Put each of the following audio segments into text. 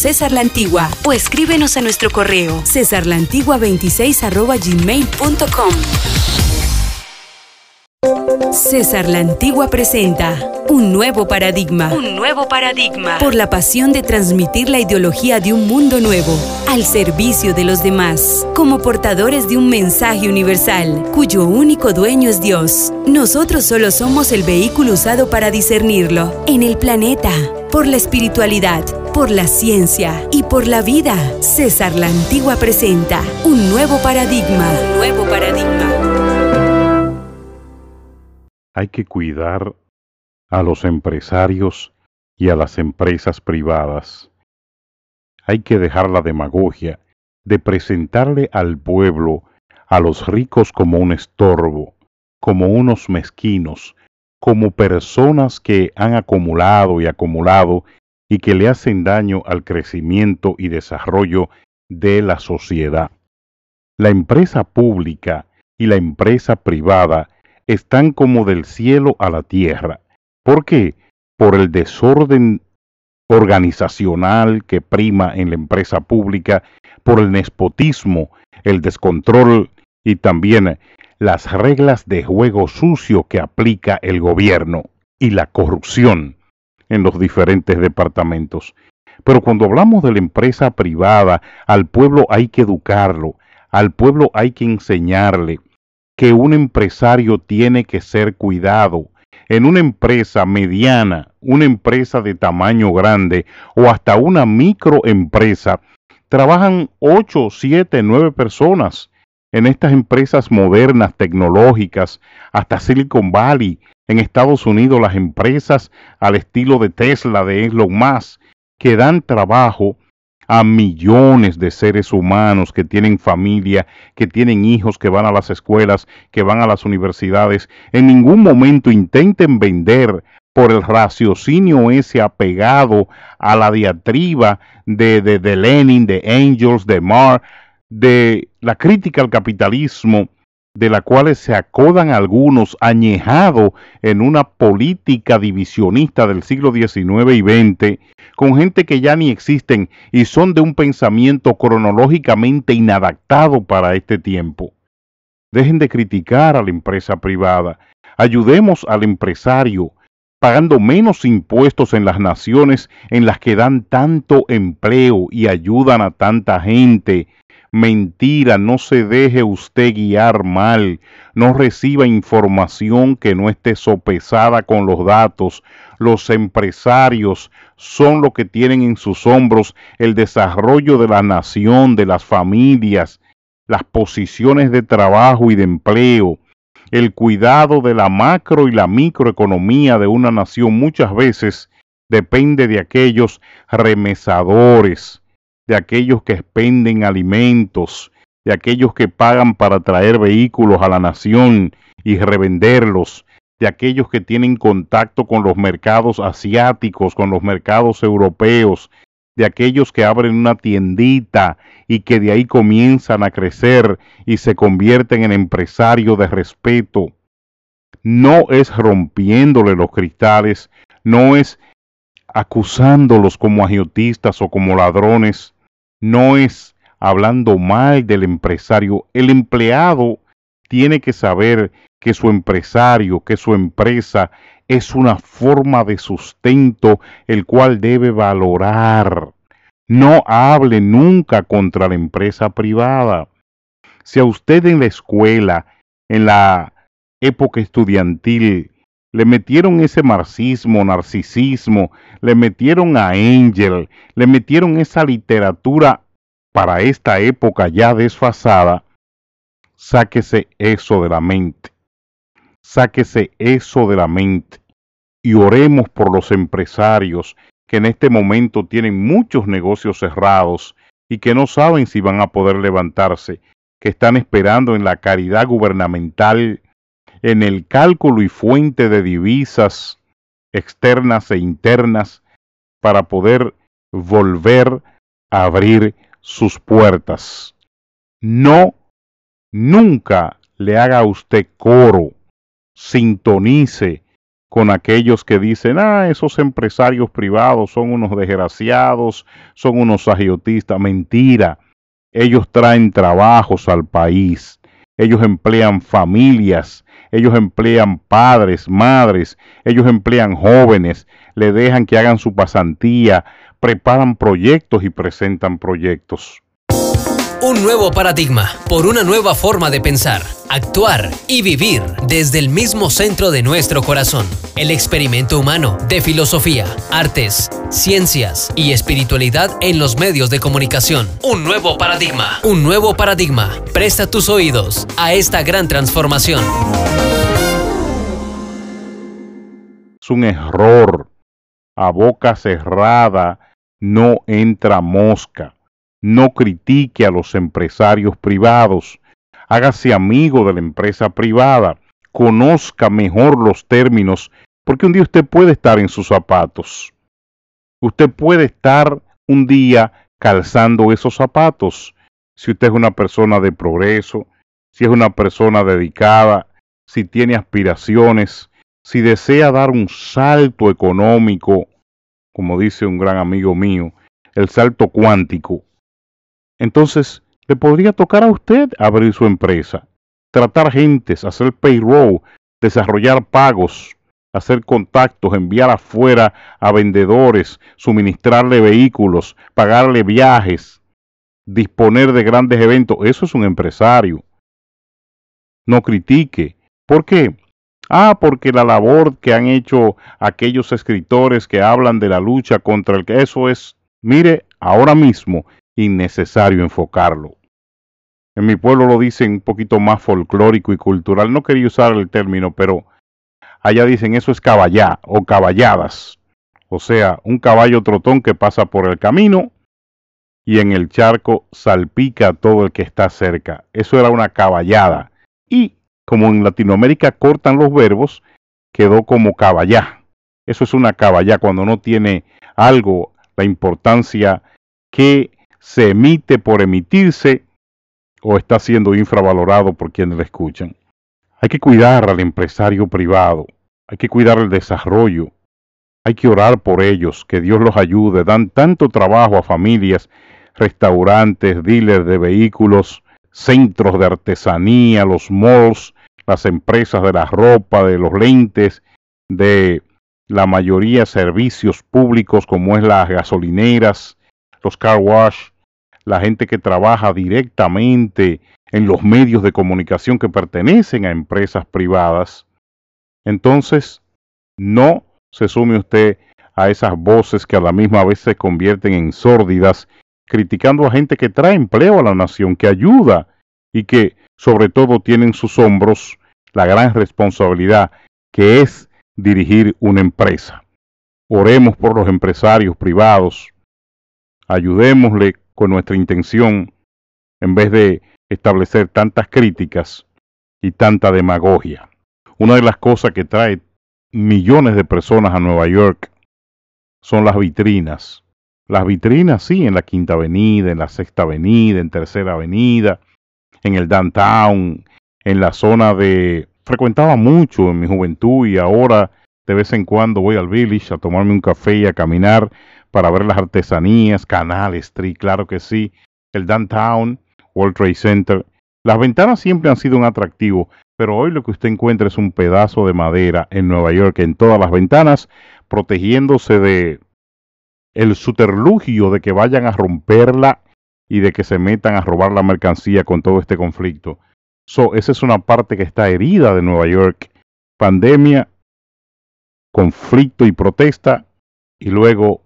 César la Antigua o escríbenos a nuestro correo cesarlantigua26 César la Antigua presenta un nuevo paradigma. Un nuevo paradigma. Por la pasión de transmitir la ideología de un mundo nuevo al servicio de los demás, como portadores de un mensaje universal, cuyo único dueño es Dios. Nosotros solo somos el vehículo usado para discernirlo en el planeta, por la espiritualidad por la ciencia y por la vida. César la Antigua presenta un nuevo paradigma. Un nuevo paradigma. Hay que cuidar a los empresarios y a las empresas privadas. Hay que dejar la demagogia de presentarle al pueblo a los ricos como un estorbo, como unos mezquinos, como personas que han acumulado y acumulado y que le hacen daño al crecimiento y desarrollo de la sociedad. La empresa pública y la empresa privada están como del cielo a la tierra. ¿Por qué? Por el desorden organizacional que prima en la empresa pública, por el nespotismo, el descontrol y también las reglas de juego sucio que aplica el gobierno y la corrupción en los diferentes departamentos. Pero cuando hablamos de la empresa privada, al pueblo hay que educarlo, al pueblo hay que enseñarle que un empresario tiene que ser cuidado. En una empresa mediana, una empresa de tamaño grande o hasta una microempresa, trabajan 8, 7, 9 personas. En estas empresas modernas, tecnológicas, hasta Silicon Valley, en Estados Unidos las empresas al estilo de Tesla, de Elon Musk, que dan trabajo a millones de seres humanos que tienen familia, que tienen hijos, que van a las escuelas, que van a las universidades, en ningún momento intenten vender por el raciocinio ese apegado a la diatriba de, de, de Lenin, de Angels, de Marx, de la crítica al capitalismo, de la cual se acodan algunos añejado en una política divisionista del siglo XIX y XX, con gente que ya ni existen y son de un pensamiento cronológicamente inadaptado para este tiempo. Dejen de criticar a la empresa privada, ayudemos al empresario, pagando menos impuestos en las naciones en las que dan tanto empleo y ayudan a tanta gente, mentira, no se deje usted guiar mal, no reciba información que no esté sopesada con los datos. Los empresarios son los que tienen en sus hombros el desarrollo de la nación, de las familias, las posiciones de trabajo y de empleo, el cuidado de la macro y la microeconomía de una nación muchas veces depende de aquellos remesadores, de aquellos que expenden alimentos, de aquellos que pagan para traer vehículos a la nación y revenderlos, de aquellos que tienen contacto con los mercados asiáticos, con los mercados europeos, de aquellos que abren una tiendita y que de ahí comienzan a crecer y se convierten en empresarios de respeto. No es rompiéndole los cristales, no es acusándolos como agiotistas o como ladrones, no es hablando mal del empresario. El empleado tiene que saber que su empresario, que su empresa es una forma de sustento el cual debe valorar. No hable nunca contra la empresa privada. Si a usted en la escuela, en la época estudiantil, le metieron ese marxismo, narcisismo, le metieron a Angel, le metieron esa literatura para esta época ya desfasada. Sáquese eso de la mente. Sáquese eso de la mente. Y oremos por los empresarios que en este momento tienen muchos negocios cerrados y que no saben si van a poder levantarse, que están esperando en la caridad gubernamental en el cálculo y fuente de divisas externas e internas para poder volver a abrir sus puertas. No, nunca le haga a usted coro, sintonice con aquellos que dicen, ah, esos empresarios privados son unos desgraciados, son unos agiotistas. Mentira. Ellos traen trabajos al país. Ellos emplean familias. Ellos emplean padres, madres. Ellos emplean jóvenes. Le dejan que hagan su pasantía. Preparan proyectos y presentan proyectos. Un nuevo paradigma por una nueva forma de pensar, actuar y vivir desde el mismo centro de nuestro corazón. El experimento humano de filosofía, artes, ciencias y espiritualidad en los medios de comunicación. Un nuevo paradigma. Un nuevo paradigma. Presta tus oídos a esta gran transformación. Es un error. A boca cerrada no entra mosca no critique a los empresarios privados, hágase amigo de la empresa privada, conozca mejor los términos, porque un día usted puede estar en sus zapatos. Usted puede estar un día calzando esos zapatos. Si usted es una persona de progreso, si es una persona dedicada, si tiene aspiraciones, si desea dar un salto económico, como dice un gran amigo mío, el salto cuántico, entonces le podría tocar a usted abrir su empresa, tratar gentes, hacer payroll, desarrollar pagos, hacer contactos, enviar afuera a vendedores, suministrarle vehículos, pagarle viajes, disponer de grandes eventos. Eso es un empresario. No critique. ¿Por qué? Ah, porque la labor que han hecho aquellos escritores que hablan de la lucha contra el que eso es, mire, ahora mismo innecesario enfocarlo. En mi pueblo lo dicen un poquito más folclórico y cultural. No quería usar el término, pero allá dicen eso es caballá o caballadas. O sea, un caballo trotón que pasa por el camino y en el charco salpica a todo el que está cerca. Eso era una caballada. Y como en Latinoamérica cortan los verbos, quedó como caballá. Eso es una caballá cuando no tiene algo la importancia que se emite por emitirse o está siendo infravalorado por quienes le escuchan. Hay que cuidar al empresario privado, hay que cuidar el desarrollo, hay que orar por ellos, que Dios los ayude, dan tanto trabajo a familias, restaurantes, dealers de vehículos, centros de artesanía, los malls, las empresas de la ropa, de los lentes, de la mayoría servicios públicos como es las gasolineras, los car wash, la gente que trabaja directamente en los medios de comunicación que pertenecen a empresas privadas, entonces no se sume usted a esas voces que a la misma vez se convierten en sórdidas, criticando a gente que trae empleo a la nación, que ayuda y que sobre todo tiene en sus hombros la gran responsabilidad que es dirigir una empresa. Oremos por los empresarios privados, ayudémosle con nuestra intención en vez de establecer tantas críticas y tanta demagogia. Una de las cosas que trae millones de personas a Nueva York son las vitrinas. Las vitrinas, sí, en la Quinta Avenida, en la Sexta Avenida, en Tercera Avenida, en el downtown, en la zona de... Frecuentaba mucho en mi juventud y ahora de vez en cuando voy al village a tomarme un café y a caminar para ver las artesanías, Canal Street, claro que sí, el Downtown, World Trade Center. Las ventanas siempre han sido un atractivo, pero hoy lo que usted encuentra es un pedazo de madera en Nueva York en todas las ventanas, protegiéndose de el subterlugio de que vayan a romperla y de que se metan a robar la mercancía con todo este conflicto. So, esa es una parte que está herida de Nueva York. Pandemia, conflicto y protesta, y luego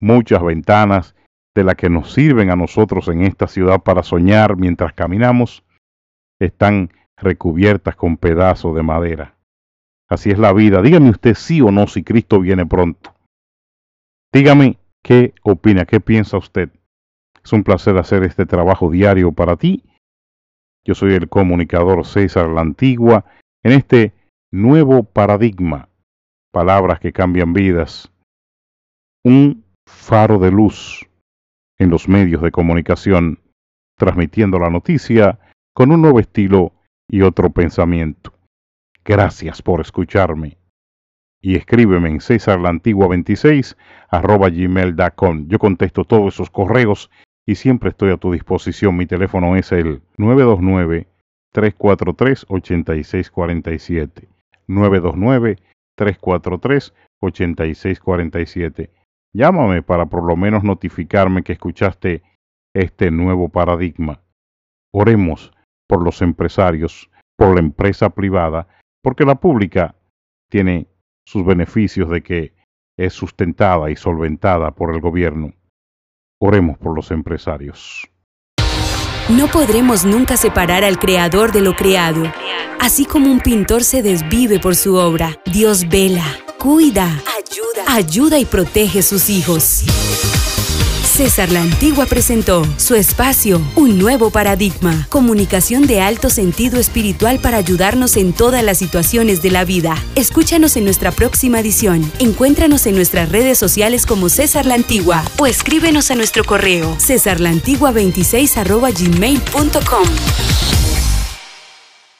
muchas ventanas de las que nos sirven a nosotros en esta ciudad para soñar mientras caminamos, están recubiertas con pedazos de madera. Así es la vida. Dígame usted sí o no si Cristo viene pronto. Dígame qué opina, qué piensa usted. Es un placer hacer este trabajo diario para ti. Yo soy el comunicador César La Antigua en este nuevo paradigma. Palabras que cambian vidas. Un faro de luz en los medios de comunicación, transmitiendo la noticia con un nuevo estilo y otro pensamiento. Gracias por escucharme. y escríbeme en cesarlantigua26 arroba gmail.com. Yo contesto todos esos correos y siempre estoy a tu disposición. Mi teléfono es el 929-343-8647. 929-343-8647. Llámame para por lo menos notificarme que escuchaste este nuevo paradigma. Oremos por los empresarios, por la empresa privada, porque la pública tiene sus beneficios de que es sustentada y solventada por el gobierno. Oremos por los empresarios. No podremos nunca separar al creador de lo creado. Así como un pintor se desvive por su obra, Dios vela, cuida, ayuda, ayuda y protege sus hijos. César la Antigua presentó su espacio, un nuevo paradigma, comunicación de alto sentido espiritual para ayudarnos en todas las situaciones de la vida. Escúchanos en nuestra próxima edición. Encuéntranos en nuestras redes sociales como César la Antigua o escríbenos a nuestro correo cesarlantigua26 gmail.com.